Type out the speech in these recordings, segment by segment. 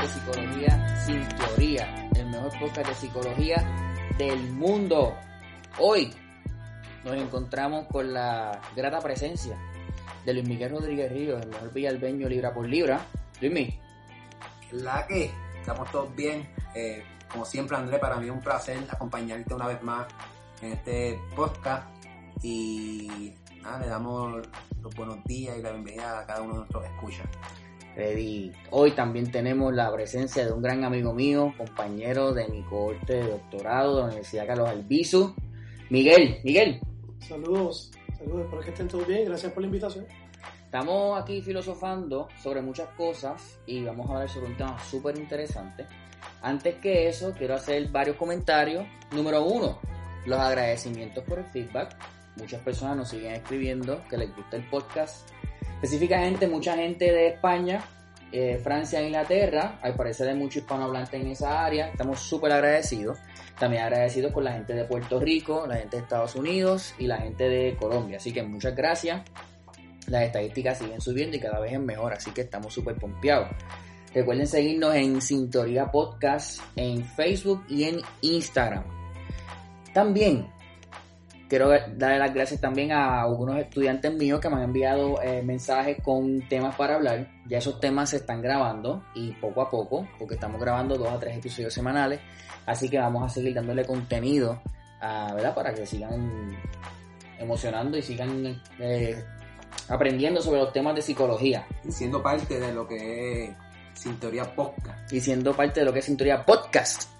de psicología sin teoría, el mejor podcast de psicología del mundo. Hoy nos encontramos con la grata presencia de Luis Miguel Rodríguez Ríos, el mejor villalbeño libra por libra. Luis La que estamos todos bien. Eh, como siempre, André, para mí es un placer acompañarte una vez más en este podcast. Y nada, le damos los buenos días y la bienvenida a cada uno de nuestros escuchas. Ready. Hoy también tenemos la presencia de un gran amigo mío, compañero de mi cohorte de doctorado de la Universidad Carlos Albizu, Miguel. Miguel, Saludos, saludos, espero que estén todos bien, gracias por la invitación. Estamos aquí filosofando sobre muchas cosas y vamos a hablar sobre un tema súper interesante. Antes que eso, quiero hacer varios comentarios. Número uno, los agradecimientos por el feedback. Muchas personas nos siguen escribiendo que les gusta el podcast. Específicamente, mucha gente de España, eh, Francia e Inglaterra. Al parecer hay mucho hispanohablante en esa área. Estamos súper agradecidos. También agradecidos con la gente de Puerto Rico, la gente de Estados Unidos y la gente de Colombia. Así que muchas gracias las estadísticas siguen subiendo y cada vez es mejor, así que estamos súper pompeados. Recuerden seguirnos en Sintonía Podcast en Facebook y en Instagram. También quiero darle las gracias también a algunos estudiantes míos que me han enviado eh, mensajes con temas para hablar. Ya esos temas se están grabando y poco a poco, porque estamos grabando dos a tres episodios semanales, así que vamos a seguir dándole contenido, ah, ¿verdad? Para que sigan emocionando y sigan eh, aprendiendo sobre los temas de psicología Y siendo parte de lo que es Sin Teoría Podcast. y siendo parte de lo que es Cinturía Podcast.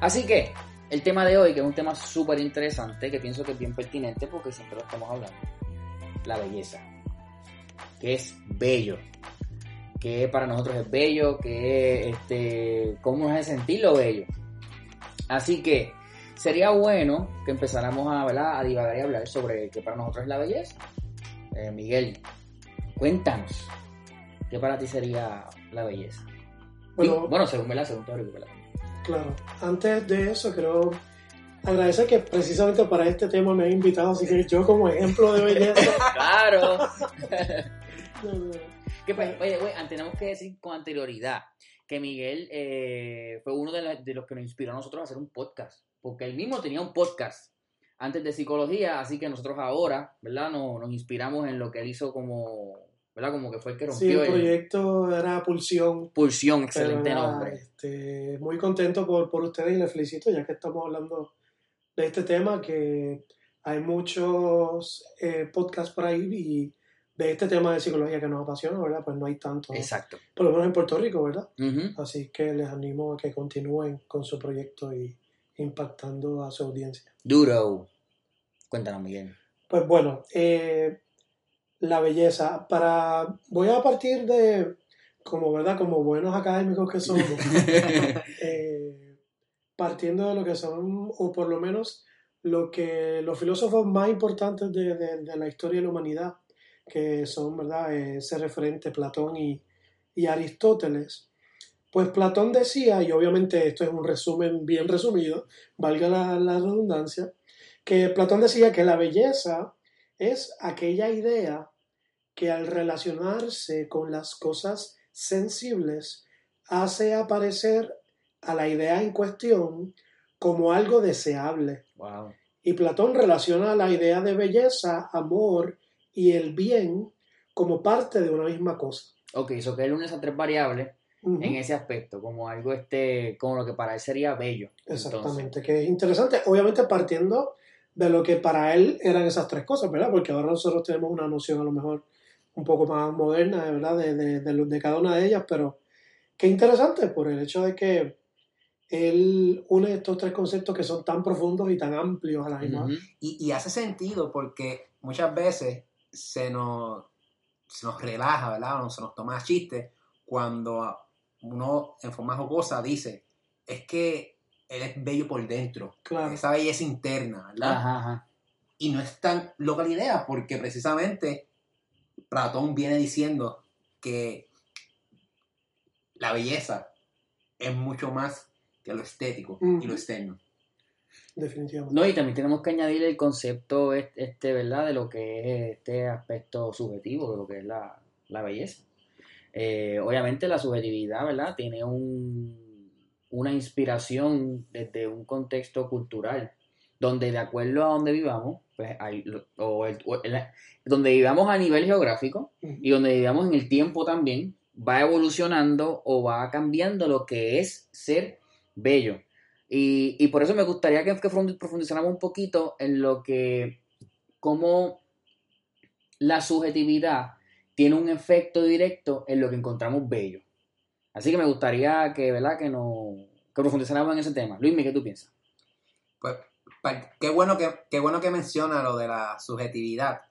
Así que el tema de hoy, que es un tema súper interesante, que pienso que es bien pertinente porque siempre lo estamos hablando, la belleza. Que es bello. Que para nosotros es bello, que este, cómo nos hace sentir lo bello. Así que sería bueno que empezáramos a, ¿verdad? a divagar y hablar sobre qué para nosotros es la belleza. Eh, Miguel, cuéntanos, ¿qué para ti sería la belleza? Bueno, Y, bueno, según me la según teórico, ¿verdad? Claro, antes de eso quiero agradecer que precisamente para este tema me han invitado, así que yo como ejemplo de belleza... Claro. no, no, que pues, oye, güey, tenemos que decir con anterioridad que Miguel eh, fue uno de, la- de los que nos inspiró a nosotros a hacer un podcast. Porque él mismo tenía un podcast antes de psicología, así que nosotros ahora, ¿verdad? Nos, nos inspiramos en lo que él hizo como, ¿verdad? Como que fue el que Sí, rompió el el proyecto era Pulsión. Pulsión, excelente nada, nombre. este, muy contento por, por ustedes y les felicito ya que estamos hablando de este tema, que hay muchos eh, podcasts por ahí y de este tema de psicología que nos apasiona, ¿verdad? Pues no hay tanto, Exacto. por lo menos en Puerto Rico, ¿verdad? Ujú. Así que les animo a que continúen con su proyecto y impactando a su audiencia. Duro. Cuéntanos, Miguel. Pues bueno, eh, la belleza. Para, voy a partir de, como verdad, como buenos académicos que somos, eh, partiendo de lo que son, o por lo menos lo que los filósofos más importantes de, de- de la historia de la humanidad, que son, ¿verdad?, Eh, ese referente Platón y, y Aristóteles. Pues Platón decía, y obviamente esto es un resumen bien resumido, valga la, la redundancia, que Platón decía que la belleza es aquella idea que al relacionarse con las cosas sensibles hace aparecer a la idea en cuestión como algo deseable. Wow. Y Platón relaciona la idea de belleza, amor y el bien como parte de una misma cosa. Ok, eso que él une esas tres variables en ese aspecto, como algo este, como lo que para él sería bello. Exactamente, que es interesante, obviamente partiendo de lo que para él eran esas tres cosas, ¿verdad? Porque ahora nosotros tenemos una noción a lo mejor un poco más moderna, ¿verdad? De, de, de, cada una de ellas, pero qué interesante por el hecho de que él une estos tres conceptos que son tan profundos y tan amplios a la misma. Y, y hace sentido porque muchas veces se nos, se nos relaja, ¿verdad? O se nos toma a chiste cuando uno en forma jocosa dice, es que él es bello por dentro, Claro. esa belleza interna, ¿verdad? Ajá, ajá. Y no es tan loca la idea porque precisamente Platón viene diciendo que la belleza es mucho más que lo estético y lo externo. Definitivamente. No, y también tenemos que añadir el concepto est- este, ¿verdad? De lo que es este aspecto subjetivo, de lo que es la, la belleza. Eh, obviamente la subjetividad, ¿verdad? Tiene un, una inspiración desde un contexto cultural, donde de acuerdo a donde vivamos, pues hay, o el- o el- donde vivamos a nivel geográfico y donde vivamos en el tiempo también, va evolucionando o va cambiando lo que es ser bello. Y, y por eso me gustaría que, que profundi- profundizáramos un poquito en lo que, cómo la subjetividad tiene un efecto directo en lo que encontramos bello. Así que me gustaría que, ¿verdad? que, no, que profundizáramos en ese tema. Luis, ¿qué tú piensas? Pues qué bueno que, qué bueno que menciona lo de la subjetividad,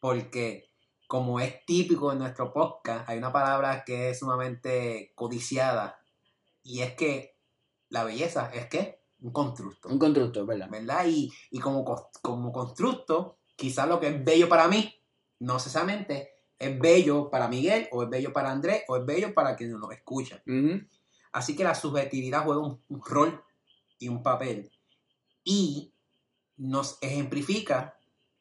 porque como es típico en nuestro podcast, hay una palabra que es sumamente codiciada y es que la belleza es que un constructo, Un constructor, ¿verdad? ¿verdad? Y, y como, como constructo, quizás lo que es bello para mí, no necesariamente es bello para Miguel, o es bello para Andrés, o es bello para quien nos escucha. Ujú. Así que la subjetividad juega un, un rol y un papel. Y nos ejemplifica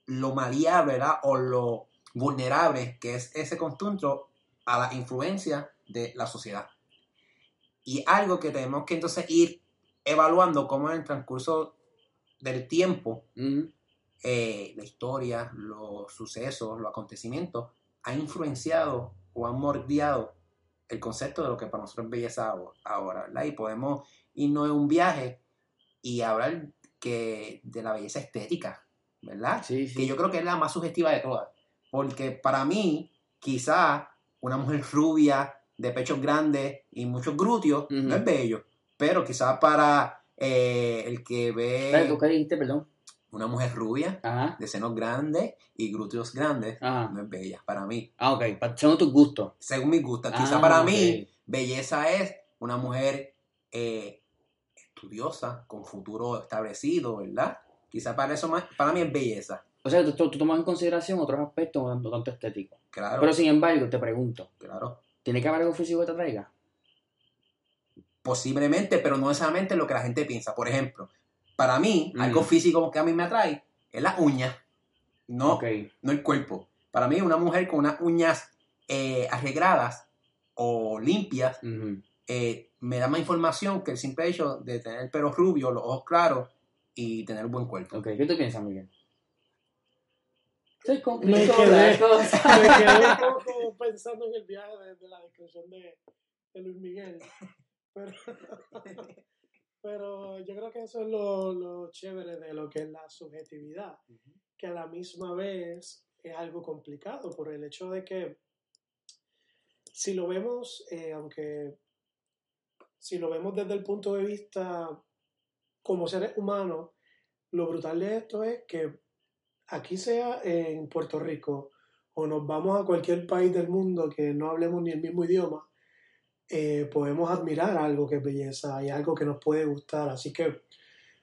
lo maleable ¿verdad? o lo vulnerable que es ese constructo a la influencia de la sociedad. Y algo que tenemos que entonces ir evaluando cómo en el transcurso del tiempo Ujú. eh, la historia, los sucesos, los acontecimientos han influenciado o han moldeado el concepto de lo que para nosotros es belleza ahora- ahora, ¿verdad? Y podemos irnos en un viaje y hablar que de la belleza estética, ¿verdad? Sí, sí. Que yo creo que es la más subjetiva de todas. Porque para mí, quizá una mujer rubia, de pechos grandes y muchos glúteos, no es bello. Pero quizá para eh, el que Espera, ¿tú ve qué dijiste, perdón? una mujer rubia, Ajá. de senos grandes y glúteos grandes, Ajá. no es bella para mí. Ah, ok. Según tus gustos. Según mi gusto, quizá Ah, para mí, belleza es una mujer eh, estudiosa, con futuro establecido, ¿verdad? Quizá para eso, más- para mí es belleza, O sea, tú, tú- tomas en consideración otros aspectos no tanto, estéticos. claro, Pero sin embargo, te pregunto, claro. ¿tiene que haber algo físico que te atraiga? Posiblemente, pero no necesariamente lo que la gente piensa. Por ejemplo, para mí, Mm. algo físico que a mí me atrae es la uña, no, no el cuerpo. Para mí, una mujer con unas uñas eh, arregladas o limpias. Eh, me da más información que el simple hecho de tener el pelo rubio, los ojos claros y tener un buen cuerpo. Ok, ¿qué tú piensas, Miguel? Estoy Me quedé-. Me quedé un poco pensando en el viaje de, de la descripción de, de Luis Miguel. Pero, pero yo creo que eso es lo, lo chévere de lo que es la subjetividad, que a la misma vez es algo complicado por el hecho de que si lo vemos, eh, aunque si lo vemos desde el punto de vista como seres humanos, lo brutal de esto es que aquí sea en Puerto Rico o nos vamos a cualquier país del mundo que no hablemos ni el mismo idioma, eh, podemos admirar algo que es belleza y algo que nos puede gustar. Así que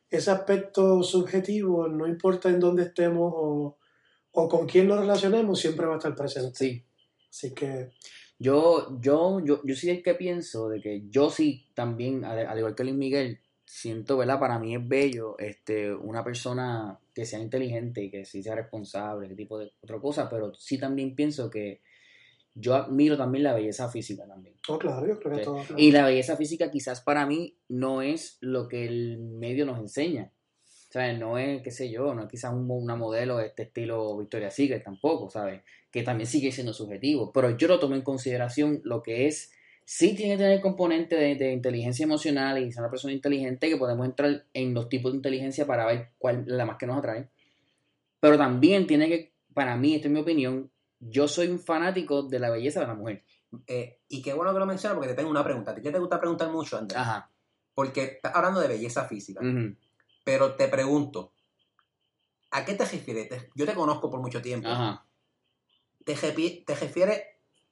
ese aspecto subjetivo, no importa en dónde estemos o, o con quién nos relacionemos, siempre va a estar presente. Sí. Así que Yo, yo, yo, yo soy el que pienso de que yo sí también, al, al igual que Luis Miguel, siento, ¿verdad? Para mí es bello este, una persona que sea inteligente y que sí sea responsable, ese tipo de otra cosa, pero sí también pienso que yo admiro también la belleza física también. No, claro, yo creo que todo. claro. Y la belleza física quizás para mí no es lo que el medio nos enseña. O sea, no es, qué sé yo, no es quizás un- una modelo de este estilo Victoria's Secret tampoco, ¿sabes? Que también sigue siendo subjetivo. Pero yo lo tomo en consideración lo que es Sí tiene que tener componente de, de inteligencia emocional y ser una persona inteligente que podemos entrar en los tipos de inteligencia para ver cuál es la más que nos atrae. Pero también tiene que, para mí, esta es mi opinión, yo soy un fanático de la belleza de la mujer. Eh, y qué bueno que lo mencionas porque te tengo una pregunta. ¿A ti qué te gusta preguntar mucho, Andrés? Ajá. Porque estás hablando de belleza física. ujú, Pero te pregunto, ¿a qué te refieres? Yo te conozco por mucho tiempo. Ajá. ¿Te, refieres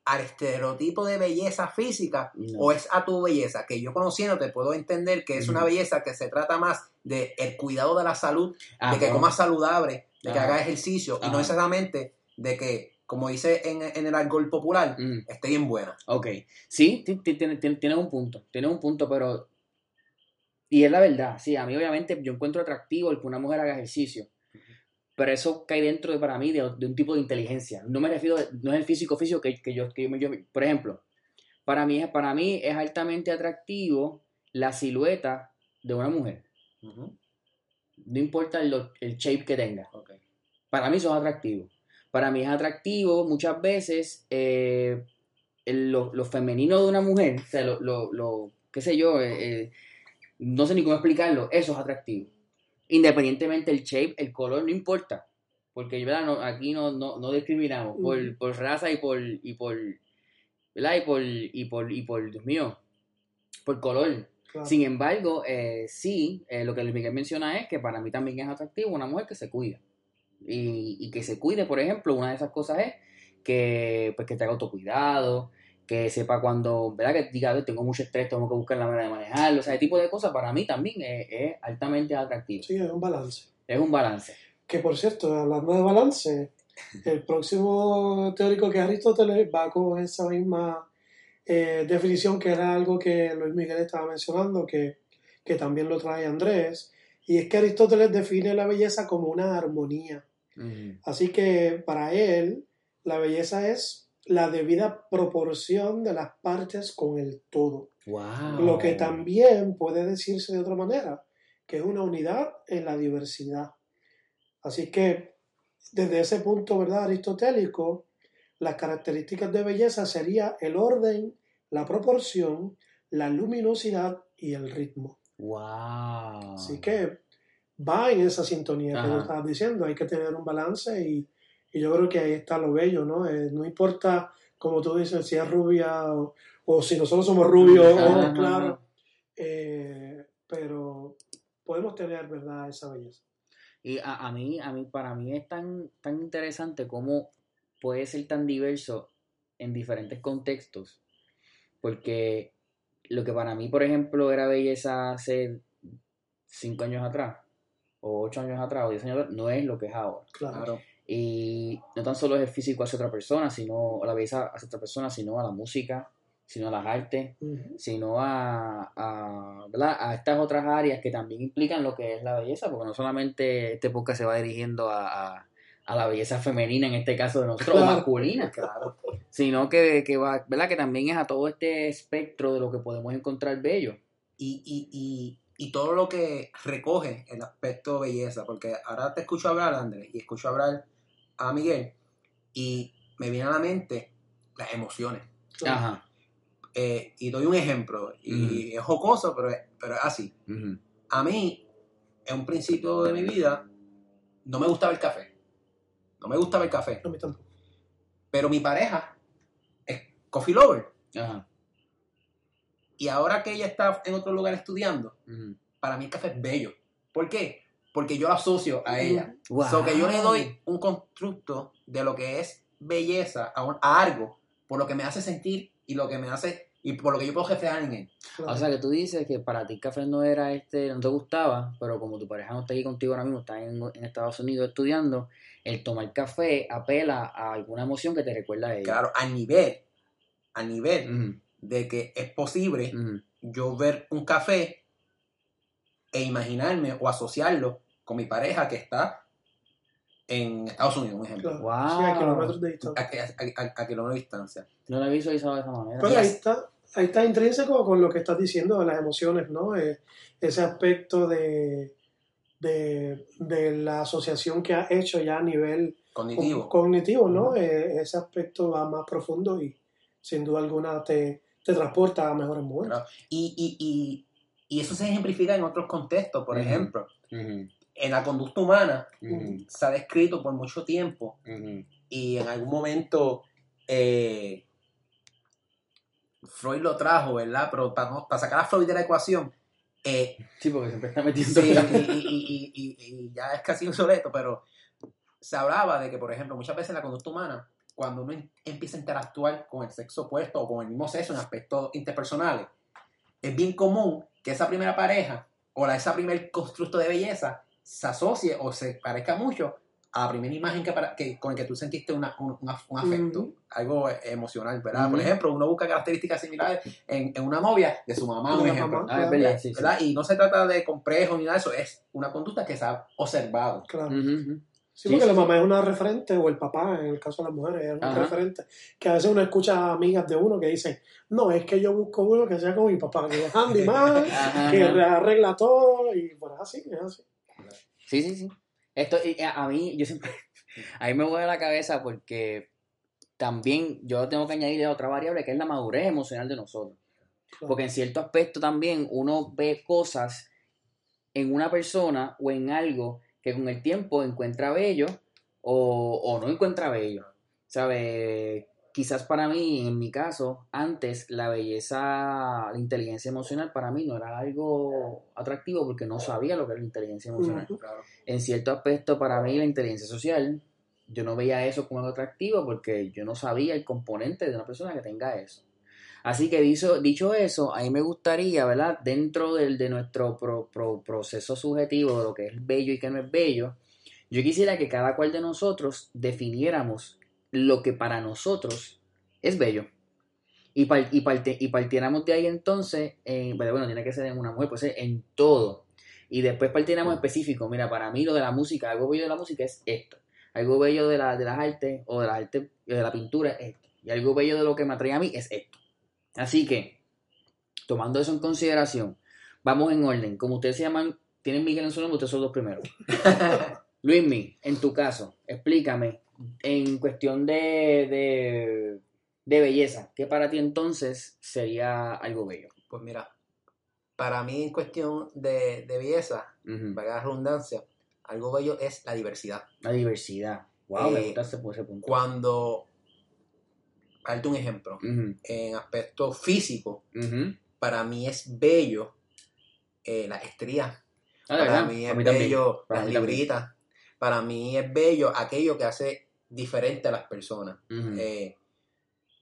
al estereotipo de belleza física No. o es a tu belleza? Que yo conociéndote puedo entender que es una belleza que se trata más de el cuidado de la salud, Ah, de que bueno. comas saludable, de que Ajá. hagas ejercicio y no necesariamente de que, como dice en, en el alcohol popular, Mm. esté bien buena. Ok, sí, ti- ti- tiene- tienes un punto, tienes un punto, pero... Y es la verdad, sí, a mí obviamente yo encuentro atractivo el que una mujer haga ejercicio, pero eso cae dentro de, para mí de, de un tipo de inteligencia. No me refiero, no es el físico físico que, que yo, que yo, me- yo- Por ejemplo, para mí, es- para mí es altamente atractivo la silueta de una mujer, no importa el, el shape que tenga. Para mí eso es atractivo. Para mí es atractivo muchas veces eh, el- lo, lo femenino de una mujer, o sea, lo, lo, lo- qué sé yo, eh, eh, no sé ni cómo explicarlo, eso es atractivo. Independientemente el shape, el color, no importa. Porque ¿verdad? No, aquí no, no, no discriminamos por, por raza y por, y por, ¿verdad? Y por, y por, y por, Dios mío, por color. Claro. Sin embargo, eh, sí, eh, lo que Luis Miguel menciona es que para mí también es atractivo una mujer que se cuida. Y, y que se cuide, por ejemplo, una de esas cosas es que, pues, que te haga autocuidado, que sepa cuando, ¿verdad? Que diga, "Ay, tengo mucho estrés, tengo que buscar la manera de manejarlo. O sea, ese tipo de cosas para mí también es, es altamente atractivo. Sí, es un balance. Es un balance. Que por cierto, hablando de balance, el próximo teórico que es Aristóteles va con esa misma eh, definición que era algo que Luis Miguel estaba mencionando, que, que también lo trae Andrés, y es que Aristóteles define la belleza como una armonía. Así que para él, la belleza es la debida proporción de las partes con el todo. Wow. Lo que también puede decirse de otra manera, que es una unidad en la diversidad. Así que desde ese punto, ¿verdad? Aristotélico, las características de belleza sería el orden, la proporción, la luminosidad y el ritmo. Wow. Así que va en esa sintonía que tú estabas diciendo, hay que tener un balance y, y yo creo que ahí está lo bello, ¿no? Eh, no importa, como tú dices, si es rubia o, o si nosotros somos rubios o claro, eh, pero podemos tener, ¿verdad?, esa belleza. Y a, a mí, a mí, para mí es tan, tan interesante cómo puede ser tan diverso en diferentes contextos. Porque lo que para mí, por ejemplo, era belleza hace cinco años atrás, o ocho años atrás, o diez años atrás, no es lo que es ahora. Claro. Y no tan solo es el físico hacia otra persona, sino la belleza hacia otra persona, sino a la música, sino a las artes, sino a, a, ¿verdad? a estas otras áreas que también implican lo que es la belleza, porque no solamente este podcast se va dirigiendo a, a- a la belleza femenina, en este caso de nosotros, o masculina, Claro. sino que, que va, ¿verdad? que también es a todo este espectro de lo que podemos encontrar bello. y, y, y, y todo lo que recoge el aspecto belleza, porque ahora te escucho hablar, Andrés, y escucho hablar a Miguel, y me viene a la mente las emociones. Ajá. Eh, y doy un ejemplo, y es jocoso, pero es, pero es así. A mí, en un principio de mi vida, no me gustaba el café. No me gustaba el café. Tampoco. Pero mi pareja es coffee lover. Ajá. Y ahora que ella está en otro lugar estudiando, para mí el café es bello. ¿Por qué? Porque yo la asocio a ella. Wow. So que yo le doy un constructo de lo que es belleza a, un- a algo, por lo que me hace sentir y lo que me hace y por lo que yo puedo reflejar en él. Claro. O sea que tú dices que para ti el café no era este, no te gustaba, pero como tu pareja no está aquí contigo ahora mismo, está en, en Estados Unidos estudiando, el tomar café apela a alguna emoción que te recuerda a ella. Claro, al nivel, al nivel de que es posible yo ver un café e imaginarme o asociarlo con mi pareja que está en Estados Unidos, un ejemplo. Claro. Wow. Sí, a kilómetros de distancia. A, a, a, a kilómetros de distancia. No lo he visualizado de esa manera. Pero ahí está, ahí está intrínseco con lo que estás diciendo de las emociones, ¿no? Eh, ese aspecto de, de, de la asociación que has hecho ya a nivel Cognitivo. co- cognitivo, ¿no? Eh, ese aspecto va más profundo y sin duda alguna te, te transporta a mejores momentos. Claro. Y, y, y, y eso se ejemplifica en otros contextos. Por Ujú. ejemplo, Ujú, en la conducta humana ujú, se ha descrito por mucho tiempo y en algún momento eh, Freud lo trajo, ¿verdad? Pero para, no- para sacar a Freud de la ecuación, eh, Sí, porque siempre está metiendo. sí, y, y- y- y- ya es casi obsoleto, pero se hablaba de que, por ejemplo, muchas veces en la conducta humana, cuando uno em- empieza a interactuar con el sexo opuesto o con el mismo sexo en aspectos interpersonales, es bien común que esa primera pareja o la, esa primer constructo de belleza se asocie o se parezca mucho a la primera imagen que, para- que- con el que tú sentiste una- un, un af- un afecto, algo eh, emocional, ¿verdad? Por ejemplo, uno busca características similares en, en una novia de su mamá, la ejemplo. mamá. Ah, es verdad, sí. sí. ¿verdad? Y no se trata de complejo ni nada de eso, es una conducta que se ha observado. Claro. Sí, porque sí, la sí. mamá es una referente, o el papá, en el caso de las mujeres, es un referente. Que a veces uno escucha a amigas de uno que dicen, no, es que yo busco uno que sea como mi papá, que es Ajá, que arregla todo, y pues así, es así. Sí, sí, sí. Esto, y a, a mí, yo siempre, a mí me vuelve la cabeza porque también yo tengo que añadirle otra variable que es la madurez emocional de nosotros. Porque en cierto aspecto también uno ve cosas en una persona o en algo que con el tiempo encuentra bello o, o no encuentra bello. ¿Sabe? Quizás para mí, en mi caso, antes la belleza, la inteligencia emocional para mí no era algo atractivo porque no sabía lo que era la inteligencia emocional. En cierto aspecto para mí la inteligencia social, yo no veía eso como algo atractivo porque yo no sabía el componente de una persona que tenga eso. Así que dicho, eso, a mí me gustaría, ¿verdad? Dentro del, de nuestro pro- pro- proceso subjetivo de lo que es bello y que no es bello, yo quisiera que cada cual de nosotros definiéramos lo que para nosotros es bello. Y, y, parte- y partiéramos de ahí entonces, en- pero bueno, tiene que ser en una mujer, pues en todo. Y después partiéramos específico. Mira, para mí lo de la música, algo bello de la música es esto. Algo bello de, la, de las artes o de las artes, de la pintura es esto. Y algo bello de lo que me atrae a mí es esto. Así que, tomando eso en consideración, vamos en orden. Como ustedes se llaman, tienen Miguel en su nombre, ustedes son los primeros. Luismi, en tu caso, explícame, en cuestión de, de, de belleza, ¿qué para ti entonces sería algo bello? Pues mira, para mí en cuestión de, de belleza, valga la redundancia, algo bello es la diversidad. La diversidad. Wow, me Eh, gusta ese, ese punto. Cuando, para darte un ejemplo, en aspecto físico, para mí es bello eh, las estrías, Ah, para verdad, mí es mí bello Para las libritas, para mí es bello aquello que hace diferente a las personas. Ujú. Eh,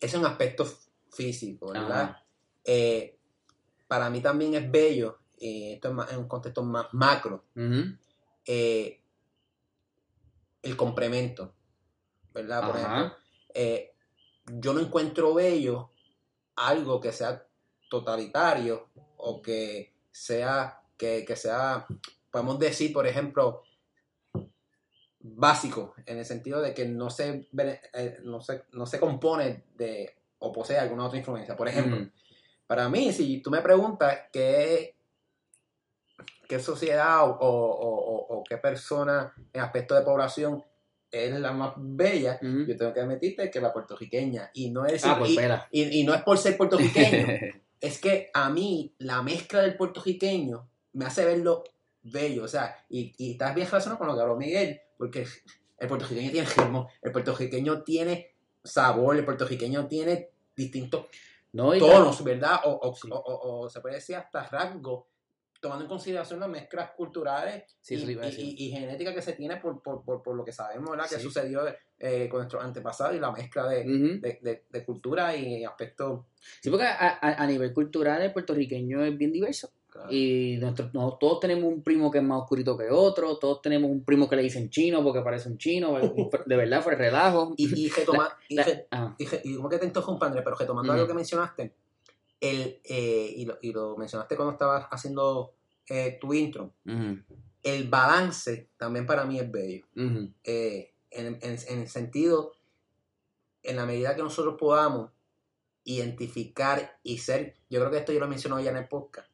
es un aspecto físico, ¿verdad? Eh, para mí también es bello, eh, esto es más en un contexto más macro, eh, el complemento, ¿verdad? Por ejemplo, yo no encuentro bello algo que sea totalitario o que sea, que, que sea, podemos decir, por ejemplo, básico, en el sentido de que no se, eh, no se, no se compone de o posee alguna otra influencia. Por ejemplo, para mí, si tú me preguntas qué, qué sociedad o, o- o- o qué persona en aspecto de población es la más bella, yo tengo que admitirte que la puertorriqueña. Y no es, Ah, pues y, espera. y- y no es por ser puertorriqueño, es que a mí la mezcla del puertorriqueño me hace verlo bello. O sea, y, y estás bien relacionado con lo que habló Miguel, porque el puertorriqueño tiene ritmo, el puertorriqueño tiene sabor, el puertorriqueño tiene distintos no, tonos, ¿verdad? O, o- Sí. o- o- o se puede decir hasta rasgos, tomando en consideración las mezclas culturales Sí, y, y- genética que se tiene por, por, por, por lo que sabemos, ¿verdad? Que Sí. sucedió eh, con nuestros antepasados y la mezcla de, Ujú. de, de- de cultura y aspectos. Sí, porque a, a- a nivel cultural el puertorriqueño es bien diverso. claro. Y nosotros, no- todos tenemos un primo que es más oscurito que otro, todos tenemos un primo que le dicen chino porque parece un chino, de verdad fue relajo. Y, y, retoma- y La- ah, y re- y como que te interrumpa, Andrés, pero retomando Ujú. algo que mencionaste, el, eh, y, lo, y lo mencionaste cuando estabas haciendo eh, tu intro, el balance también para mí es bello. eh, en, en- en el sentido, en la medida que nosotros podamos identificar y ser, yo creo que esto yo lo mencioné ya en el podcast,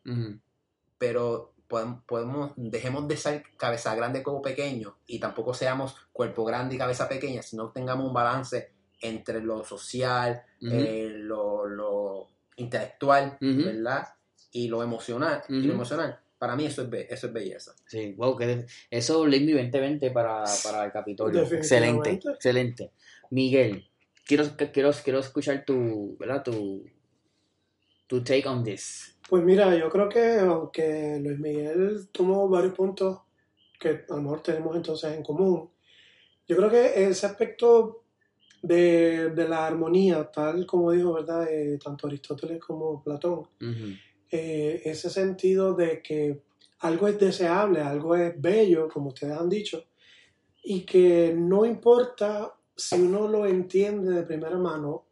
pero podemos, podemos dejemos de ser cabeza grande como pequeño y tampoco seamos cuerpo grande y cabeza pequeña, sino tengamos un balance entre lo social, eh, lo, lo, intelectual. ¿verdad? Y lo emocional, y lo emocional, para mí eso es, be- eso es belleza. Sí, wow, que eso Me 2020 para, para el Capitolio. Excelente, excelente. Miguel, quiero, quiero, quiero escuchar tu, ¿verdad? Tu, tu take on this. Pues mira, yo creo que aunque Luis Miguel tomó varios puntos que a lo mejor tenemos entonces en común, yo creo que ese aspecto de, de la armonía, tal como dijo, ¿verdad? Eh, tanto Aristóteles como Platón, eh, ese sentido de que algo es deseable, algo es bello, como ustedes han dicho, y que no importa si uno lo entiende de primera mano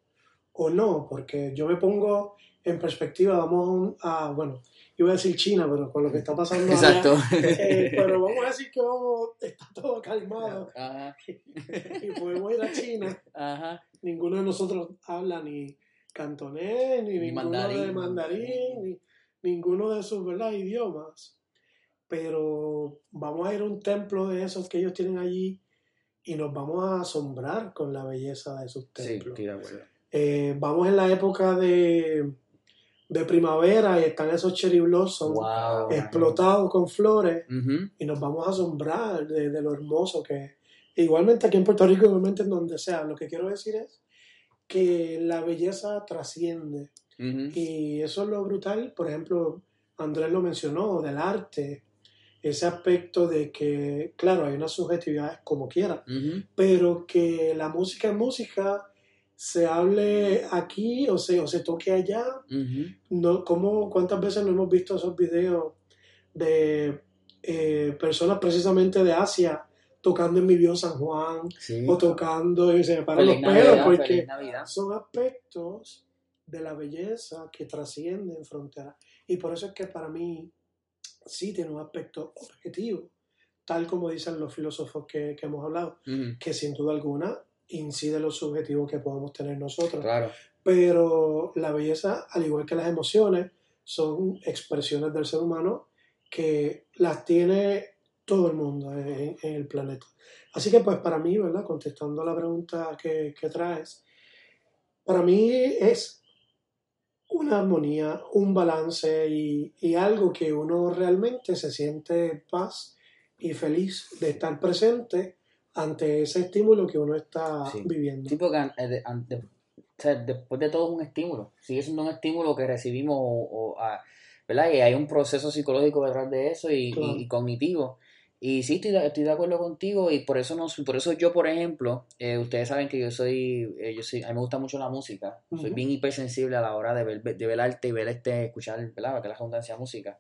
o no, porque yo me pongo en perspectiva, vamos a, un- a, bueno, iba a decir China, pero con lo que está pasando allá, Exacto. eh, pero vamos a decir que vamos, está todo calmado Ajá, y podemos ir a China ajá. ninguno de nosotros habla ni cantonés, ni, Ni ninguno mandarín. de mandarín, ni ninguno de sus ¿verdad? idiomas. Pero vamos a ir a un templo de esos que ellos tienen allí y nos vamos a asombrar con la belleza de sus Sí, templos. estoy de acuerdo. Eh, vamos en la época de, de primavera y están esos cherry blossoms Wow. explotados con flores Ujú. y nos vamos a asombrar de, de lo hermoso que es. Igualmente aquí en Puerto Rico, igualmente en donde sea, lo que quiero decir es que la belleza trasciende Ujú. y eso es lo brutal, por ejemplo, Andrés lo mencionó, del arte, ese aspecto de que, claro, hay unas subjetividades como quiera, Ujú. pero que la música es música, se hable aquí o se, o se toque allá, no, ¿cómo, ¿cuántas veces no hemos visto esos videos de eh, personas precisamente de Asia tocando en mi Bio San Juan Sí. o tocando y se me paran Feliz los pelos Navidad, porque son aspectos de la belleza que trascienden fronteras. Y por eso es que para mí sí tiene un aspecto objetivo, tal como dicen los filósofos que, que hemos hablado, que sin duda alguna incide en los subjetivos que podemos tener nosotros Claro. pero la belleza, al igual que las emociones, son expresiones del ser humano que las tiene todo el mundo en, en el planeta. Así que pues para mí, ¿verdad? Contestando a la pregunta que, que traes, para mí es una armonía, un balance y, y algo que uno realmente se siente paz y feliz de estar presente ante ese estímulo que uno está Sí. viviendo. Sí, porque an- eh, de- an- de- o sea, después de todo es un estímulo. Sigue siendo un estímulo que recibimos, o, o, ah, ¿verdad? Y hay un proceso psicológico detrás de eso y, y- Claro. y cognitivo. Y sí, estoy de, estoy de acuerdo contigo y por eso, nos, por eso yo, por ejemplo, eh, ustedes saben que yo soy, eh, yo soy, a mí me gusta mucho la música. Soy Ujú. bien hipersensible a la hora de ver, de ver arte y ver este, escuchar, ¿verdad? Que la redundancia música.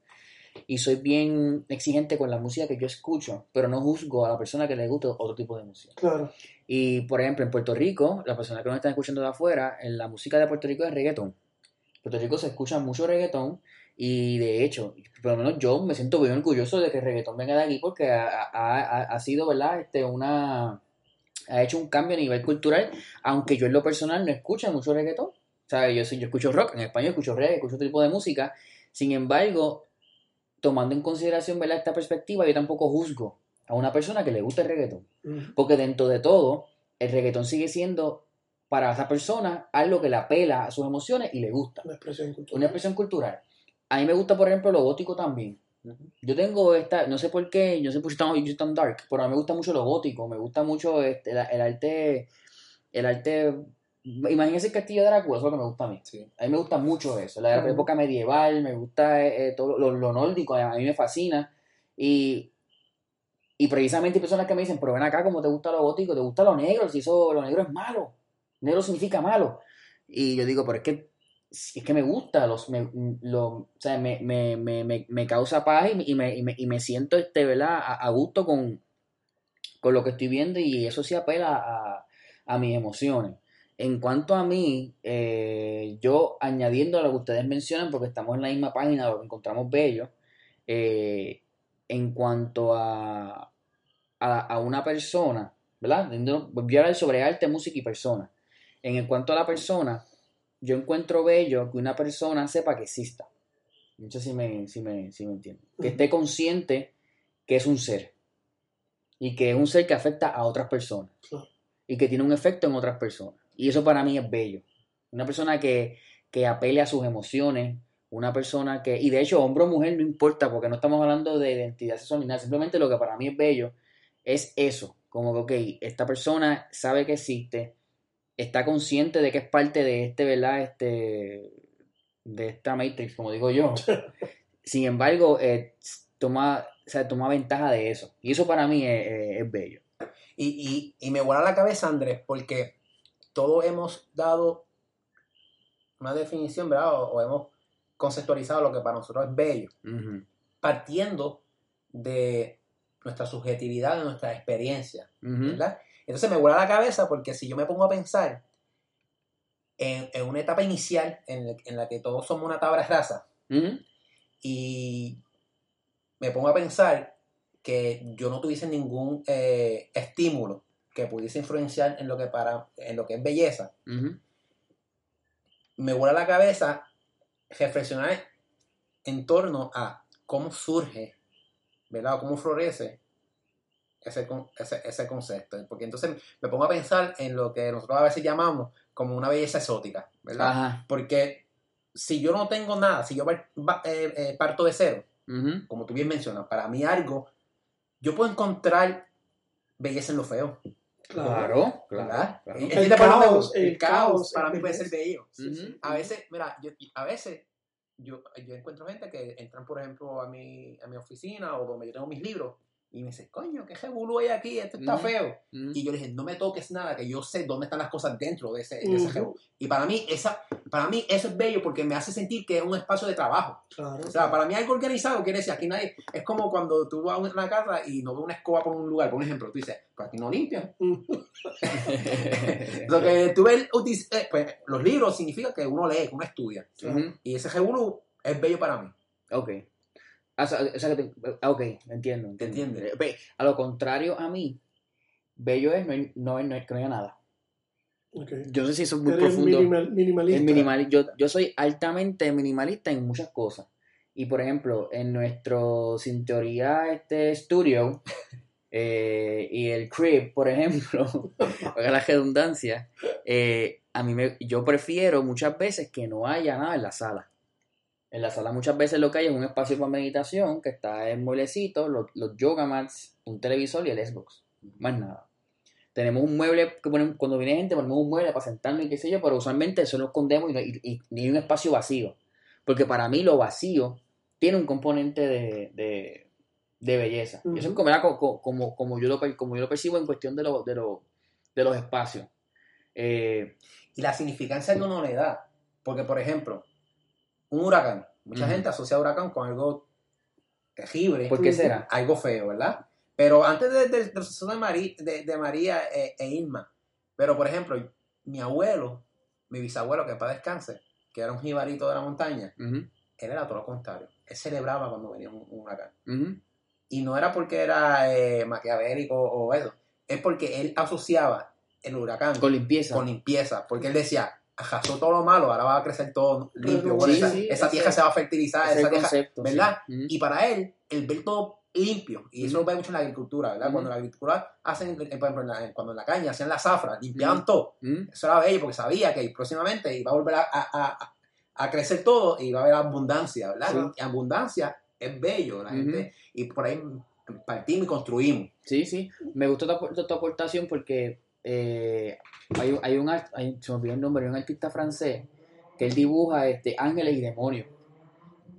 Y soy bien exigente con la música que yo escucho, pero no juzgo a la persona que le gusta otro tipo de música. Claro. Y por ejemplo, en Puerto Rico, las personas que nos están escuchando de afuera, en la música de Puerto Rico es reggaetón. En Puerto Rico se escucha mucho reggaetón y de hecho, por lo menos yo me siento muy orgulloso de que el reggaetón venga de aquí porque ha, ha- ha- sido, ¿verdad? Este, una, ha hecho un cambio a nivel cultural, aunque yo en lo personal no escucho mucho reggaetón. O sea, yo, yo escucho rock, en español escucho reggae, escucho otro tipo de música. Sin embargo, tomando en consideración, ¿verdad? Esta perspectiva, yo tampoco juzgo a una persona que le gusta el reggaetón. Porque dentro de todo, el reggaetón sigue siendo para esa persona algo que le apela a sus emociones y le gusta. Una expresión cultural. Una expresión cultural. A mí me gusta, por ejemplo, lo gótico también. Yo tengo esta, no sé por qué, yo sé por qué soy tan dark, pero a mí me gusta mucho lo gótico, me gusta mucho este, el, el arte, el arte, imagínense el castillo de Drácula, eso es lo que me gusta a mí. Sí. A mí me gusta mucho eso, la época medieval, me gusta eh, eh, todo lo, lo nórdico, a mí me fascina. Y, y precisamente hay personas que me dicen, pero ven acá, como te gusta lo gótico, te gusta lo negro, si eso, lo negro es malo, negro significa malo. Y yo digo, pero es que, es que me gusta, los, me, lo, o sea, me, me, me, me, me causa paz y, me- y, me, y, me, y me siento este, ¿verdad? A, a gusto con, con lo que estoy viendo y eso sí apela a, a mis emociones. En cuanto a mí, eh, yo añadiendo a lo que ustedes mencionan, porque estamos en la misma página, lo que encontramos bello, eh, en cuanto a, a, a una persona, ¿verdad? Dentro- Voy a hablar sobre arte, música y persona. En cuanto a la persona, yo encuentro bello que una persona sepa que exista. No sé si me, si me, si me entienden. Que esté consciente que es un ser. Y que es un ser que afecta a otras personas. Y que tiene un efecto en otras personas. Y eso para mí es bello. Una persona que, que apele a sus emociones, una persona que, y de hecho, hombre o mujer no importa, porque no estamos hablando de identidad sexual ni nada, simplemente lo que para mí es bello es eso, como que, ok, esta persona sabe que existe, está consciente de que es parte de este, ¿verdad? Este, de esta Matrix, como digo yo. Sin embargo, eh, toma, o sea, toma ventaja de eso. Y eso para mí es bello. Y, y, y me vuela la cabeza, Andrés, porque todos hemos dado una definición, ¿verdad? O, o hemos conceptualizado lo que para nosotros es bello, partiendo de nuestra subjetividad, de nuestra experiencia, ¿verdad? Entonces me vuela la cabeza porque si yo me pongo a pensar en, en una etapa inicial en, la- en la que todos somos una tabla rasa ujú, y me pongo a pensar que yo no tuviese ningún eh, estímulo que pudiese influenciar en lo que para en lo que es belleza, ujú. me vuela la cabeza reflexionar en torno a cómo surge, ¿verdad? O cómo florece ese, ese, ese concepto. Porque entonces me pongo a pensar en lo que nosotros a veces llamamos como una belleza exótica, ¿verdad? Ajá. Porque si yo no tengo nada, si yo eh, eh, parto de cero, ujú. como tú bien mencionas, para mí algo, yo puedo encontrar belleza en lo feo, Claro, claro. El caos, gusta- el el caos caos para mí puede ser bello. Ujú. A veces, mira, yo, a veces yo, yo encuentro gente que entran, por ejemplo, a mi, a mi oficina o donde yo tengo mis libros y me dicen, coño, qué jebulú hay aquí, esto está Ujú. feo. Ujú. Y yo le dije, no me toques nada, que yo sé dónde están las cosas dentro de ese, de ese jebú". Y para mí, esa, para mí eso es bello porque me hace sentir que es un espacio de trabajo. Claro. O sea, para mí algo organizado quiere decir, aquí nadie, es como cuando tú vas a una casa y no ves una escoba por un lugar, por ejemplo, tú dices, pues aquí no limpian. Lo que tú ves, eh, pues, los libros significa que uno lee, que uno estudia. Ujú. Y ese revolú es bello para mí. Ok. Ah, o sea, o sea que te- ah, ok, entiendo. entiendo. entiendes? Ve, A lo contrario a mí, bello es no, no, no, que no haya nada. Yo no sé si eso es muy profundo. minimal- minimalista. El minimal, yo, yo soy altamente minimalista en muchas cosas. Y por ejemplo, en nuestro sin teoría este studio eh, y el crib, por ejemplo, para la redundancia, eh, a mí me, yo prefiero muchas veces que no haya nada en la sala. En la sala muchas veces lo que hay es un espacio para meditación que está en mueblecitos, los, los yoga mats, un televisor y el Xbox. Más nada. Tenemos un mueble que ponemos, cuando viene gente ponemos un mueble para sentarnos y qué sé yo, pero usualmente eso lo escondemos y, y- y ni hay un espacio vacío. Porque para mí lo vacío tiene un componente de, de, de belleza. Eso es como, como, como, yo lo, como yo lo percibo en cuestión de, lo- de, lo- de los espacios. Eh, Y la significancia que uno le da. Porque, por ejemplo, un huracán. Mucha gente asocia huracán con algo terrible. ¿Por qué será? algo feo, ¿verdad? Pero antes de- de- de, de, María e, e Irma, pero por ejemplo, mi abuelo, mi bisabuelo, que paz descanse, que era un jibarito de la montaña, él era todo lo contrario. Él celebraba cuando venía un, un huracán. Y no era porque era eh, maquiavélico o eso, es porque él asociaba el huracán Con limpieza. con limpieza, porque él decía, arrasó todo lo malo, ahora va a crecer todo limpio, Sí, esa, sí, esa ese- tierra se va a fertilizar, Ese es esa tierra, concepto. sí. ¿verdad? Ujú. y para él, el ver todo limpio, y eso lo ve mucho en la agricultura, ¿verdad? Ujú. Cuando la agricultura hacen, eh, por ejemplo, en la- cuando en la caña hacían la zafra, limpiaban todo. Eso era bello porque sabía que próximamente iba a volver a, a- a- a crecer todo y iba a haber abundancia, ¿verdad? Sí. Y abundancia es bello, la gente, y por ahí partimos y construimos. Sí, sí. Me gustó tu, apor- tu aportación porque eh, hay, un- hay un hay- se me olvidó el nombre, hay un artista francés que él dibuja este, ángeles y demonios.